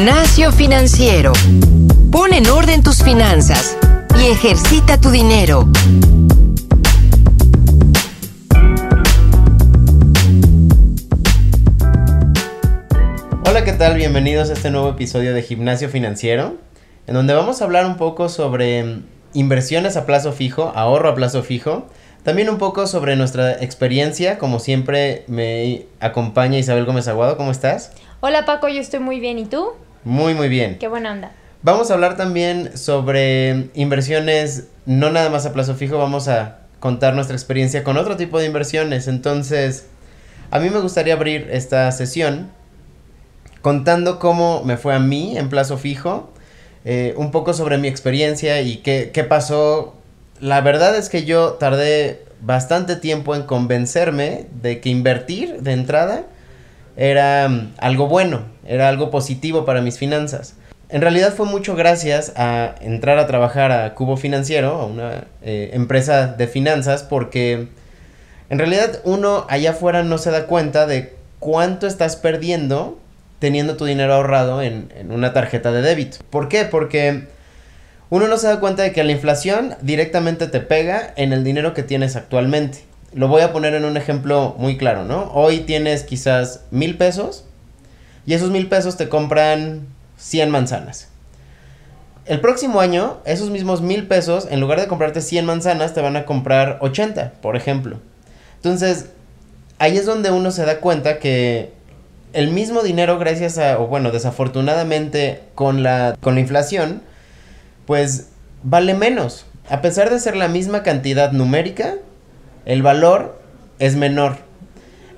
Gimnasio financiero. Pon en orden tus finanzas y ejercita tu dinero. Hola, ¿qué tal? Bienvenidos a este nuevo episodio de Gimnasio Financiero, en donde vamos a hablar un poco sobre inversiones a plazo fijo, ahorro a plazo fijo, también un poco sobre nuestra experiencia, como siempre me acompaña Isabel Gómez Aguado, ¿cómo estás? Hola Paco, yo estoy muy bien, ¿y tú? Muy, muy bien. Qué buena onda. Vamos a hablar también sobre inversiones, no nada más a plazo fijo, vamos a contar nuestra experiencia con otro tipo de inversiones. Entonces, a mí me gustaría abrir esta sesión contando cómo me fue a mí en plazo fijo, eh, un poco sobre mi experiencia y qué, qué pasó. La verdad es que yo tardé bastante tiempo en convencerme de que invertir de entrada era mm, algo bueno, era algo positivo para mis finanzas. En realidad fue mucho gracias a entrar a trabajar a Cubo Financiero, a una eh, empresa de finanzas, porque en realidad uno allá afuera no se da cuenta de cuánto estás perdiendo teniendo tu dinero ahorrado en, en una tarjeta de débito. ¿Por qué? Porque uno no se da cuenta de que la inflación directamente te pega en el dinero que tienes actualmente lo voy a poner en un ejemplo muy claro, ¿no? Hoy tienes quizás mil pesos y esos mil pesos te compran 100 manzanas. El próximo año, esos mismos mil pesos, en lugar de comprarte 100 manzanas, te van a comprar 80, por ejemplo. Entonces, ahí es donde uno se da cuenta que el mismo dinero, gracias a, o bueno, desafortunadamente con la, con la inflación, pues vale menos. A pesar de ser la misma cantidad numérica, el valor es menor.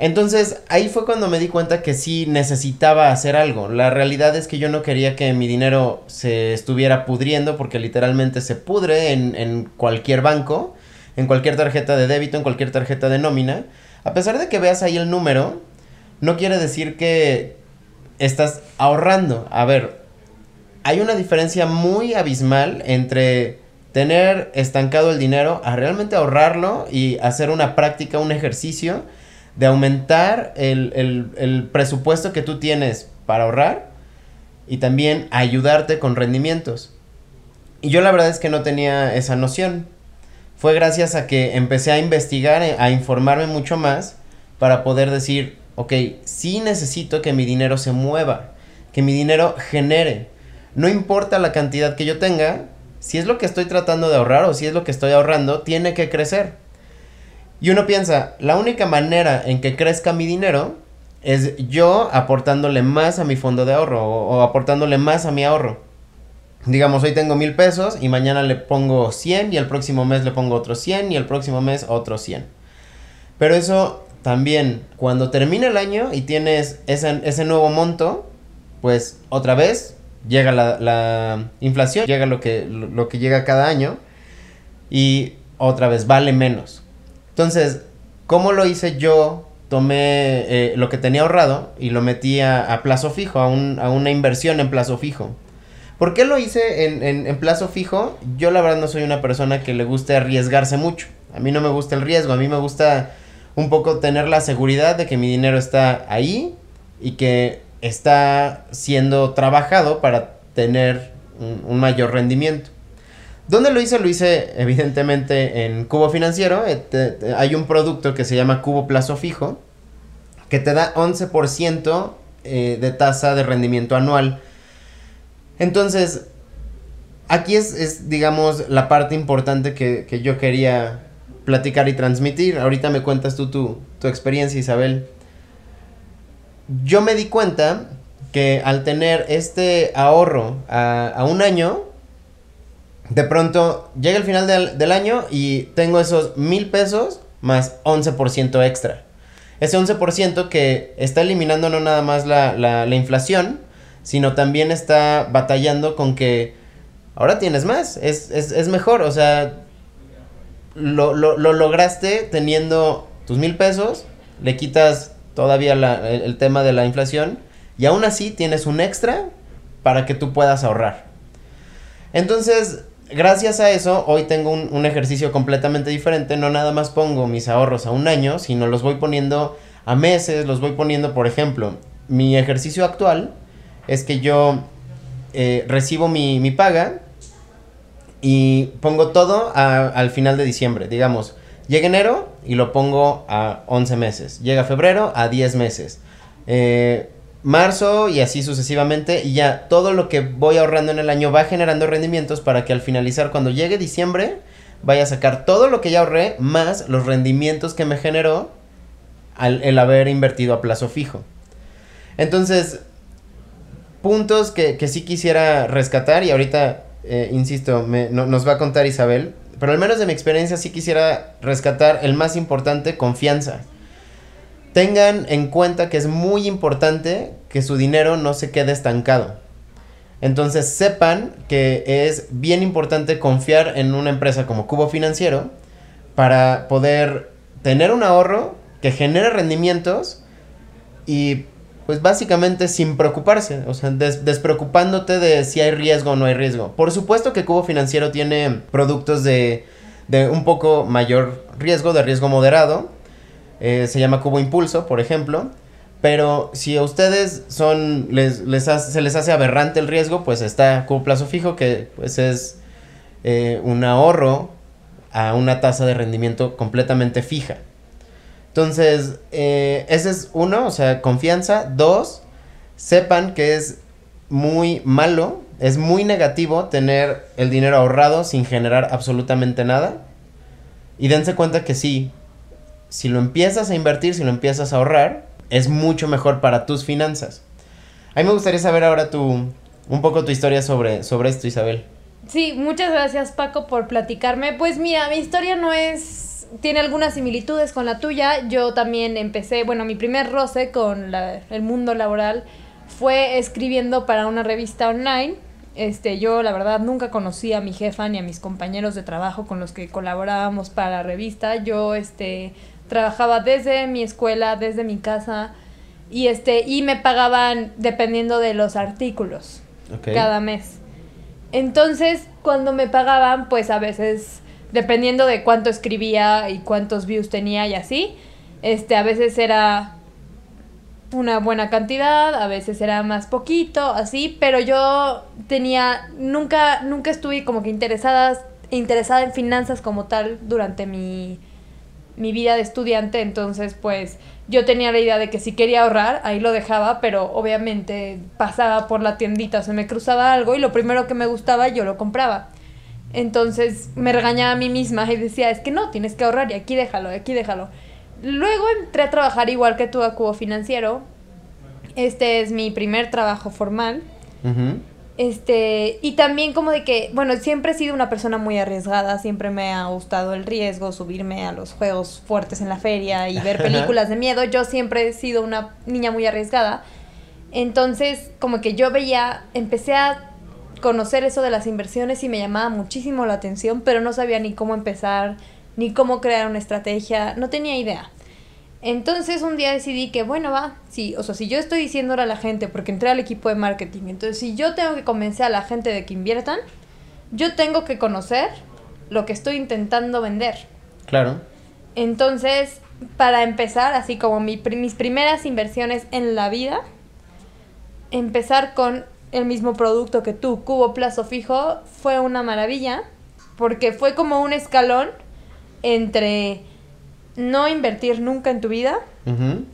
Entonces ahí fue cuando me di cuenta que sí necesitaba hacer algo. La realidad es que yo no quería que mi dinero se estuviera pudriendo porque literalmente se pudre en, cualquier banco, en cualquier tarjeta de débito, en cualquier tarjeta de nómina. A pesar de que veas ahí el número, no quiere decir que estás ahorrando. A ver, hay una diferencia muy abismal entre tener estancado el dinero a realmente ahorrarlo y hacer una práctica, un ejercicio de aumentar el, presupuesto que tú tienes para ahorrar y también ayudarte con rendimientos. Y yo la verdad es que no tenía esa noción. Fue gracias a que empecé a investigar, a informarme mucho más para poder decir, ok, sí necesito que mi dinero se mueva, que mi dinero genere. No importa la cantidad que yo tenga, si es lo que estoy tratando de ahorrar o si es lo que estoy ahorrando, tiene que crecer. Y uno piensa, la única manera en que crezca mi dinero es yo aportándole más a mi fondo de ahorro o, aportándole más a mi ahorro. Digamos, hoy tengo mil pesos y mañana le pongo 100 y el próximo mes le pongo otros 100 y el próximo mes otros 100. Pero eso también, cuando termina el año y tienes ese, ese nuevo monto, pues otra vez llega la, inflación, llega lo que, lo, que llega cada año y otra vez vale menos. Entonces, ¿cómo lo hice yo? Tomé eh, lo que tenía ahorrado y lo metí a, plazo fijo, a, una inversión en plazo fijo. ¿Por qué lo hice en, en, plazo fijo? Yo la verdad no soy una persona que le guste arriesgarse mucho. A mí no me gusta el riesgo, a mí me gusta un poco tener la seguridad de que mi dinero está ahí y que está siendo trabajado para tener un, mayor rendimiento. ¿Dónde lo hice? Lo hice evidentemente en Cubo Financiero. Eh, hay un producto que se llama Cubo Plazo Fijo que te da 11% eh, de tasa de rendimiento anual. Entonces, aquí es, digamos, la parte importante que, yo quería platicar y transmitir. Ahorita me cuentas tú tu, tu experiencia, Isabel yo me di cuenta que al tener este ahorro a, un año, de pronto llega el final del, año y tengo esos mil pesos más 11% extra. Ese 11% que está eliminando no nada más la, inflación, sino también está batallando con que ahora tienes más, es, mejor, o sea, lo, lo, lograste teniendo tus mil pesos, le quitas todavía el, tema de la inflación y aún así tienes un extra para que tú puedas ahorrar. Entonces, gracias a eso, hoy tengo un, ejercicio completamente diferente. No nada más pongo mis ahorros a un año, sino los voy poniendo a meses, los voy poniendo, por ejemplo, mi ejercicio actual es que yo eh, recibo mi, mi paga y pongo todo a- al final de diciembre. Digamos, llega enero y lo pongo a 11 meses. Llega febrero a 10 meses. Eh, marzo y así sucesivamente. Y ya todo lo que voy ahorrando en el año va generando rendimientos para que al finalizar, cuando llegue diciembre, vaya a sacar todo lo que ya ahorré más los rendimientos que me generó al el haber invertido a plazo fijo. Entonces, puntos que, que sí quisiera rescatar y ahorita, eh, insisto, me- no- nos va a contar Isabel, pero al menos de mi experiencia sí quisiera rescatar el más importante, confianza. Tengan en cuenta que es muy importante que su dinero no se quede estancado. Entonces sepan que es bien importante confiar en una empresa como Cubo Financiero para poder tener un ahorro que genere rendimientos y pues básicamente sin preocuparse, o sea, des- despreocupándote de si hay riesgo o no hay riesgo. Por supuesto que Cubo Financiero tiene productos de, de un poco mayor riesgo, de riesgo moderado. Eh, se llama Cubo Impulso, por ejemplo. Pero si a ustedes son les, les se les hace aberrante el riesgo, pues está Cubo Plazo Fijo, que pues es eh, un ahorro a una tasa de rendimiento completamente fija. Entonces, eh, ese es uno, o sea, confianza. Dos, sepan que es muy malo, es muy negativo tener el dinero ahorrado sin generar absolutamente nada. Y dense cuenta que sí, si lo empiezas a invertir, si lo empiezas a ahorrar, es mucho mejor para tus finanzas. A mí me gustaría saber ahora tu, un poco tu historia sobre, sobre esto, Isabel. Sí, muchas gracias Paco por platicarme. Pues mira, mi historia no es... Tiene algunas similitudes con la tuya. Yo también empecé, bueno, mi primer roce con la- el mundo laboral fue escribiendo para una revista online. Este, yo la verdad nunca conocí a mi jefa ni a mis compañeros de trabajo con los que colaborábamos para la revista. Yo este trabajaba desde mi escuela, desde mi casa y este y me pagaban dependiendo de los artículos cada mes. Entonces, cuando me pagaban, pues a veces, dependiendo de cuánto escribía y cuántos views tenía y así, este, a veces era una buena cantidad, a veces era más poquito, así, pero yo tenía, nunca, nunca estuve como que interesada, interesada en finanzas como tal durante mi, mi vida de estudiante, entonces pues yo tenía la idea de que si quería ahorrar, ahí lo dejaba, pero obviamente pasaba por la tiendita, se me cruzaba algo y lo primero que me gustaba yo lo compraba. Entonces me regañaba a mí misma y decía, es que no, tienes que ahorrar y aquí déjalo, y aquí déjalo. Luego entré a trabajar igual que tú a Cubo Financiero. Este es mi primer trabajo formal. Este, y también como de que, bueno, siempre he sido una persona muy arriesgada, siempre me ha gustado el riesgo, subirme a los juegos fuertes en la feria y ver películas de miedo. Yo siempre he sido una niña muy arriesgada. Entonces, como que yo veía, empecé a conocer eso de las inversiones y me llamaba muchísimo la atención, pero no sabía ni cómo empezar, ni cómo crear una estrategia, no tenía idea. Entonces un día decidí que, bueno, va, sí, o sea, si yo estoy diciendo a la gente, porque entré al equipo de marketing, entonces si yo tengo que convencer a la gente de que inviertan, yo tengo que conocer lo que estoy intentando vender. Claro. Entonces, para empezar, así como mi mis primeras inversiones en la vida, empezar con el mismo producto que tú, Cubo Plazo Fijo, fue una maravilla, porque fue como un escalón entre no invertir nunca en tu vida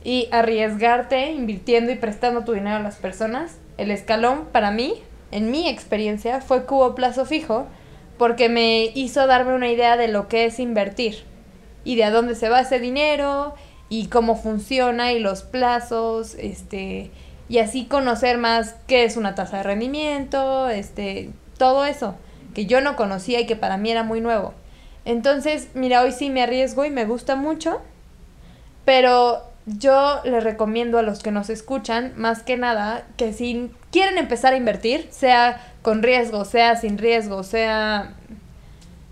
y arriesgarte invirtiendo y prestando tu dinero a las personas. El escalón para mí, en mi experiencia, fue Cubo Plazo Fijo, porque me hizo darme una idea de lo que es invertir y de a dónde se va ese dinero y cómo funciona y los plazos, este, y así conocer más qué es una tasa de rendimiento, este, todo eso que yo no conocía y que para mí era muy nuevo. Entonces, mira, hoy sí me arriesgo y me gusta mucho, pero yo les recomiendo a los que nos escuchan, más que nada, que si quieren empezar a invertir, sea con riesgo, sea sin riesgo, sea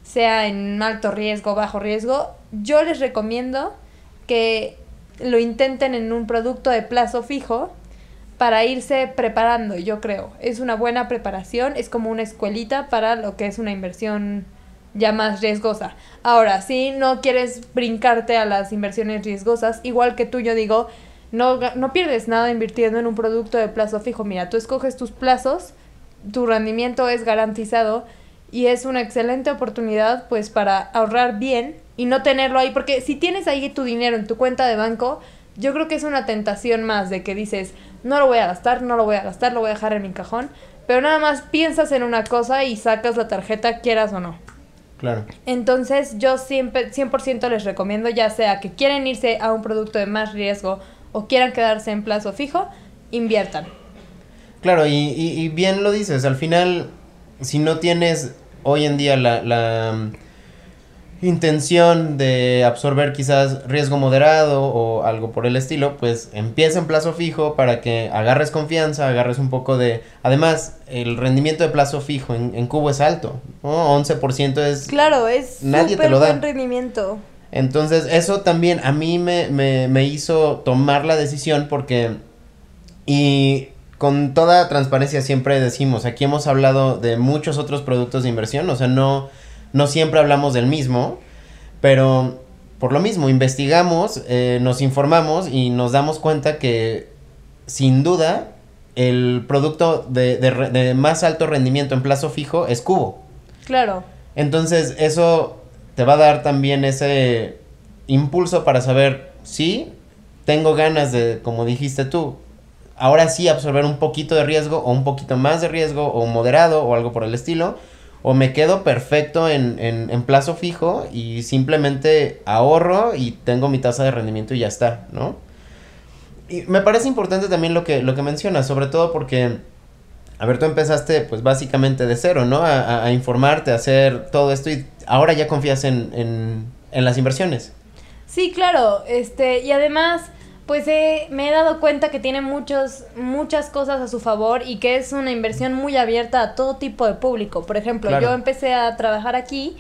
sea en alto riesgo, bajo riesgo, yo les recomiendo que lo intenten en un producto de plazo fijo para irse preparando, yo creo. Es una buena preparación, es como una escuelita para lo que es una inversión ya más riesgosa. Ahora, si no quieres brincarte a las inversiones riesgosas, igual que tú, yo digo, no, no pierdes nada invirtiendo en un producto de plazo fijo. Mira, tú escoges tus plazos tu rendimiento es garantizado y es una excelente oportunidad pues para ahorrar bien y no tenerlo ahí, porque si tienes ahí tu dinero en tu cuenta de banco, yo creo que es una tentación más de que dices, no lo voy a gastar, no lo voy a gastar, lo voy a dejar en mi cajón, pero nada más piensas en una cosa y sacas la tarjeta quieras o no. Claro. Entonces yo siempre 100% les recomiendo ya sea que quieren irse a un producto de más riesgo o quieran quedarse en plazo fijo, inviertan. Claro, y, y, y bien lo dices, al final, si no tienes hoy en día la, la intención de absorber quizás riesgo moderado o algo por el estilo, pues empieza en plazo fijo para que agarres confianza, agarres un poco de... Además, el rendimiento de plazo fijo en, en Cubo es alto, ¿no? 11% es... Claro, es Nadie te lo da. buen rendimiento. Entonces, eso también a mí me, me, me hizo tomar la decisión porque, y con toda transparencia siempre decimos, aquí hemos hablado de muchos otros productos de inversión, o sea, no, no siempre hablamos del mismo, pero por lo mismo, investigamos, eh, nos informamos y nos damos cuenta que, sin duda, el producto de, de más alto rendimiento en plazo fijo es Cubo. Claro. Entonces, eso te va a dar también ese impulso para saber si tengo ganas de, como dijiste tú, ahora sí absorber un poquito de riesgo o un poquito más de riesgo o moderado o algo por el estilo. O me quedo perfecto en, en, en plazo fijo y simplemente ahorro y tengo mi tasa de rendimiento y ya está, ¿no? Y me parece importante también lo que, lo que mencionas, sobre todo porque, a ver, tú empezaste pues básicamente de cero, ¿no? A, a- a informarte, a hacer todo esto y ahora ya confías en, en, en las inversiones. Sí, claro, este, y además, pues he- me he dado cuenta que tiene muchos, muchas cosas a su favor y que es una inversión muy abierta a todo tipo de público. Por ejemplo, Claro. yo empecé a trabajar aquí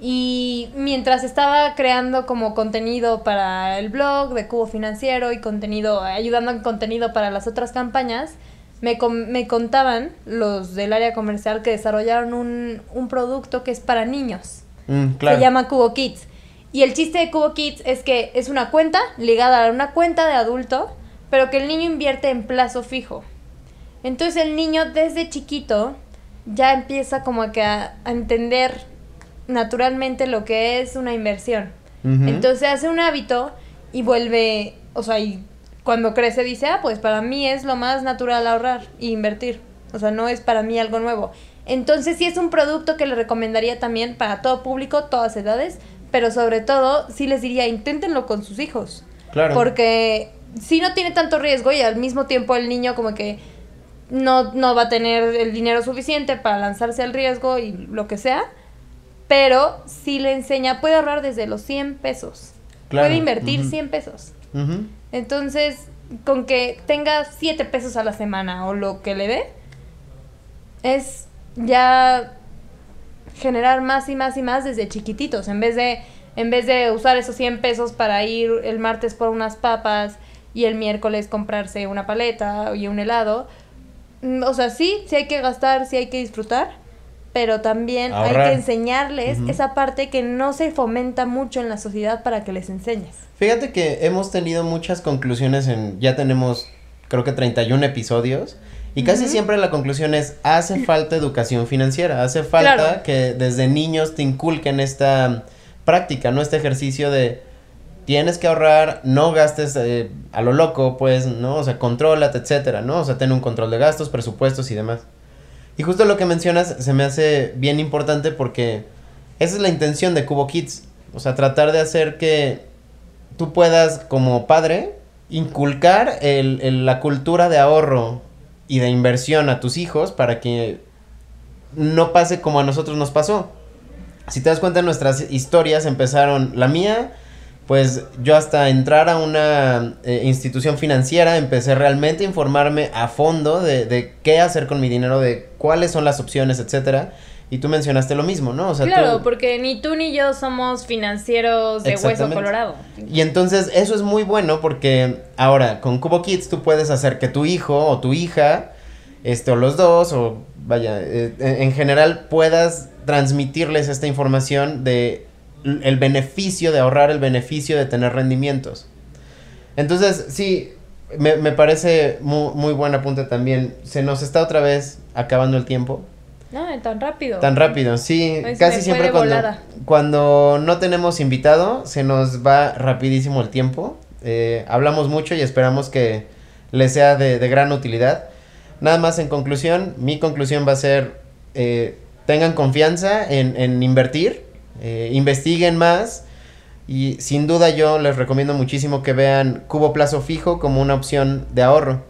y mientras estaba creando como contenido para el blog de Cubo Financiero y contenido, ayudando en contenido para las otras campañas, me, com- me contaban los del área comercial que desarrollaron un, un producto que es para niños. Mm, claro. Se llama Cubo Kids. Y el chiste de Cubo Kids es que es una cuenta ligada a una cuenta de adulto, pero que el niño invierte en plazo fijo. Entonces el niño desde chiquito ya empieza como que a, a entender naturalmente lo que es una inversión. Entonces hace un hábito y vuelve, o sea, y cuando crece dice, ah, pues para mí es lo más natural ahorrar e invertir. O sea, no es para mí algo nuevo. Entonces sí es un producto que le recomendaría también para todo público, todas edades, pero sobre todo sí les diría, inténtenlo con sus hijos. Claro. Porque si no tiene tanto riesgo y al mismo tiempo el niño como que no, no va a tener el dinero suficiente para lanzarse al riesgo y lo que sea, pero si le enseña, puede ahorrar desde los 100 pesos. Claro, Puede invertir ujú. 100 pesos. Entonces, con que tenga 7 pesos a la semana o lo que le dé, es ya generar más y más y más desde chiquititos. En vez de, en vez de usar esos 100 pesos para ir el martes por unas papas y el miércoles comprarse una paleta y un helado. Mm, O sea, sí, sí hay que gastar, sí hay que disfrutar, pero también hay que enseñarles esa parte que no se fomenta mucho en la sociedad para que les enseñes. Fíjate que hemos tenido muchas conclusiones en, ya tenemos creo que 31 episodios y casi siempre la conclusión es, hace falta educación financiera, hace falta Claro. que desde niños te inculquen esta práctica, ¿no? Este ejercicio de tienes que ahorrar, no gastes eh, a lo loco, pues, ¿no? O sea, contrólate, etcétera, ¿no? O sea, ten un control de gastos, presupuestos y demás. Y justo lo que mencionas se me hace bien importante porque esa es la intención de Cubo Kids. O sea, tratar de hacer que tú puedas, como padre, inculcar el, el- la cultura de ahorro y de inversión a tus hijos para que no pase como a nosotros nos pasó. Si te das cuenta, nuestras historias empezaron, la mía, pues yo hasta entrar a una eh, institución financiera empecé realmente a informarme a fondo de, de qué hacer con mi dinero, de cuáles son las opciones, etcétera. Y tú mencionaste lo mismo, ¿no? O sea, claro, tú- porque ni tú ni yo somos financieros de hueso colorado. Y entonces eso es muy bueno porque ahora con Cubo Kids tú puedes hacer que tu hijo o tu hija, este, o los dos, o vaya, eh, en en general puedas transmitirles esta información de el beneficio de ahorrar, el beneficio de tener rendimientos. Entonces, sí, me, me parece muy, muy buen apunte también. Se nos está otra vez acabando el tiempo. No, tan rápido. Tan rápido, sí. Casi siempre cuando, volada. cuando no tenemos invitado, se nos va rapidísimo el tiempo. Eh, hablamos mucho y esperamos que les sea de, de gran utilidad. Nada más en conclusión, mi conclusión va a ser, eh, tengan confianza en, en invertir, eh, investiguen más y sin duda yo les recomiendo muchísimo que vean Cubo Plazo Fijo como una opción de ahorro.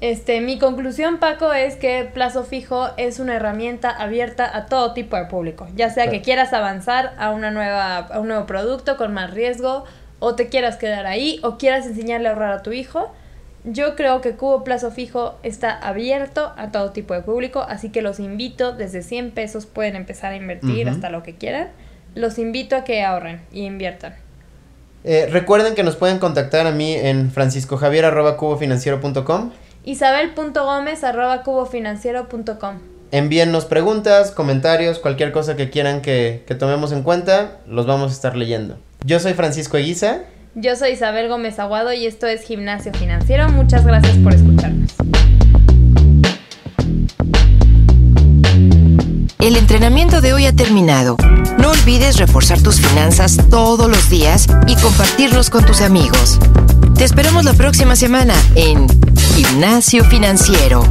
Este, mi conclusión, Paco, es que plazo fijo es una herramienta abierta a todo tipo de público. Ya sea que quieras avanzar a una nueva, a un nuevo producto con más riesgo, o te quieras quedar ahí, o quieras enseñarle a ahorrar a tu hijo. Yo creo que Cubo Plazo Fijo está abierto a todo tipo de público, así que los invito, desde 100 pesos pueden empezar a invertir hasta lo que quieran. Los invito a que ahorren y inviertan. Eh, recuerden que nos pueden contactar a mí en franciscojavier.cubofinanciero.com. Isabel.gómez arroba cubofinanciero.com. Envíennos preguntas, comentarios, cualquier cosa que quieran que, que tomemos en cuenta, los vamos a estar leyendo. Yo soy Francisco Eguiza. Yo soy Isabel Gómez Aguado y esto es Gimnasio Financiero. Muchas gracias por escucharnos. El entrenamiento de hoy ha terminado. No olvides reforzar tus finanzas todos los días y compartirlos con tus amigos. Te esperamos la próxima semana en Gimnasio Financiero.